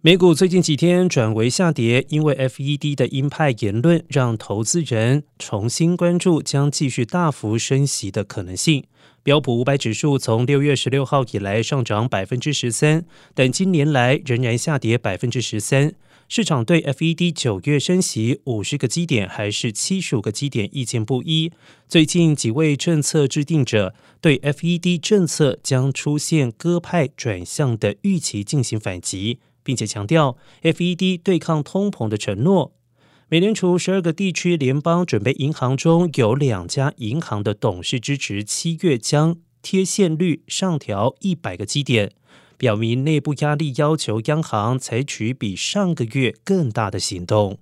美股最近几天转为下跌，因为 FED 的鹰派言论让投资人重新关注将继续大幅升息的可能性。标普五百指数从六月十六号以来上涨百分之十三，但今年来仍然下跌百分之十三。市场对 FED 九月升息五十个基点还是七十五个基点意见不一。最近几位政策制定者对 FED 政策将出现鸽派转向的预期进行反击。并且强调，FED 对抗通膨的承诺。美联储十二个地区联邦准备银行中有两家银行的董事支持七月将贴现率上调一百个基点，表明内部压力要求央行采取比上个月更大的行动。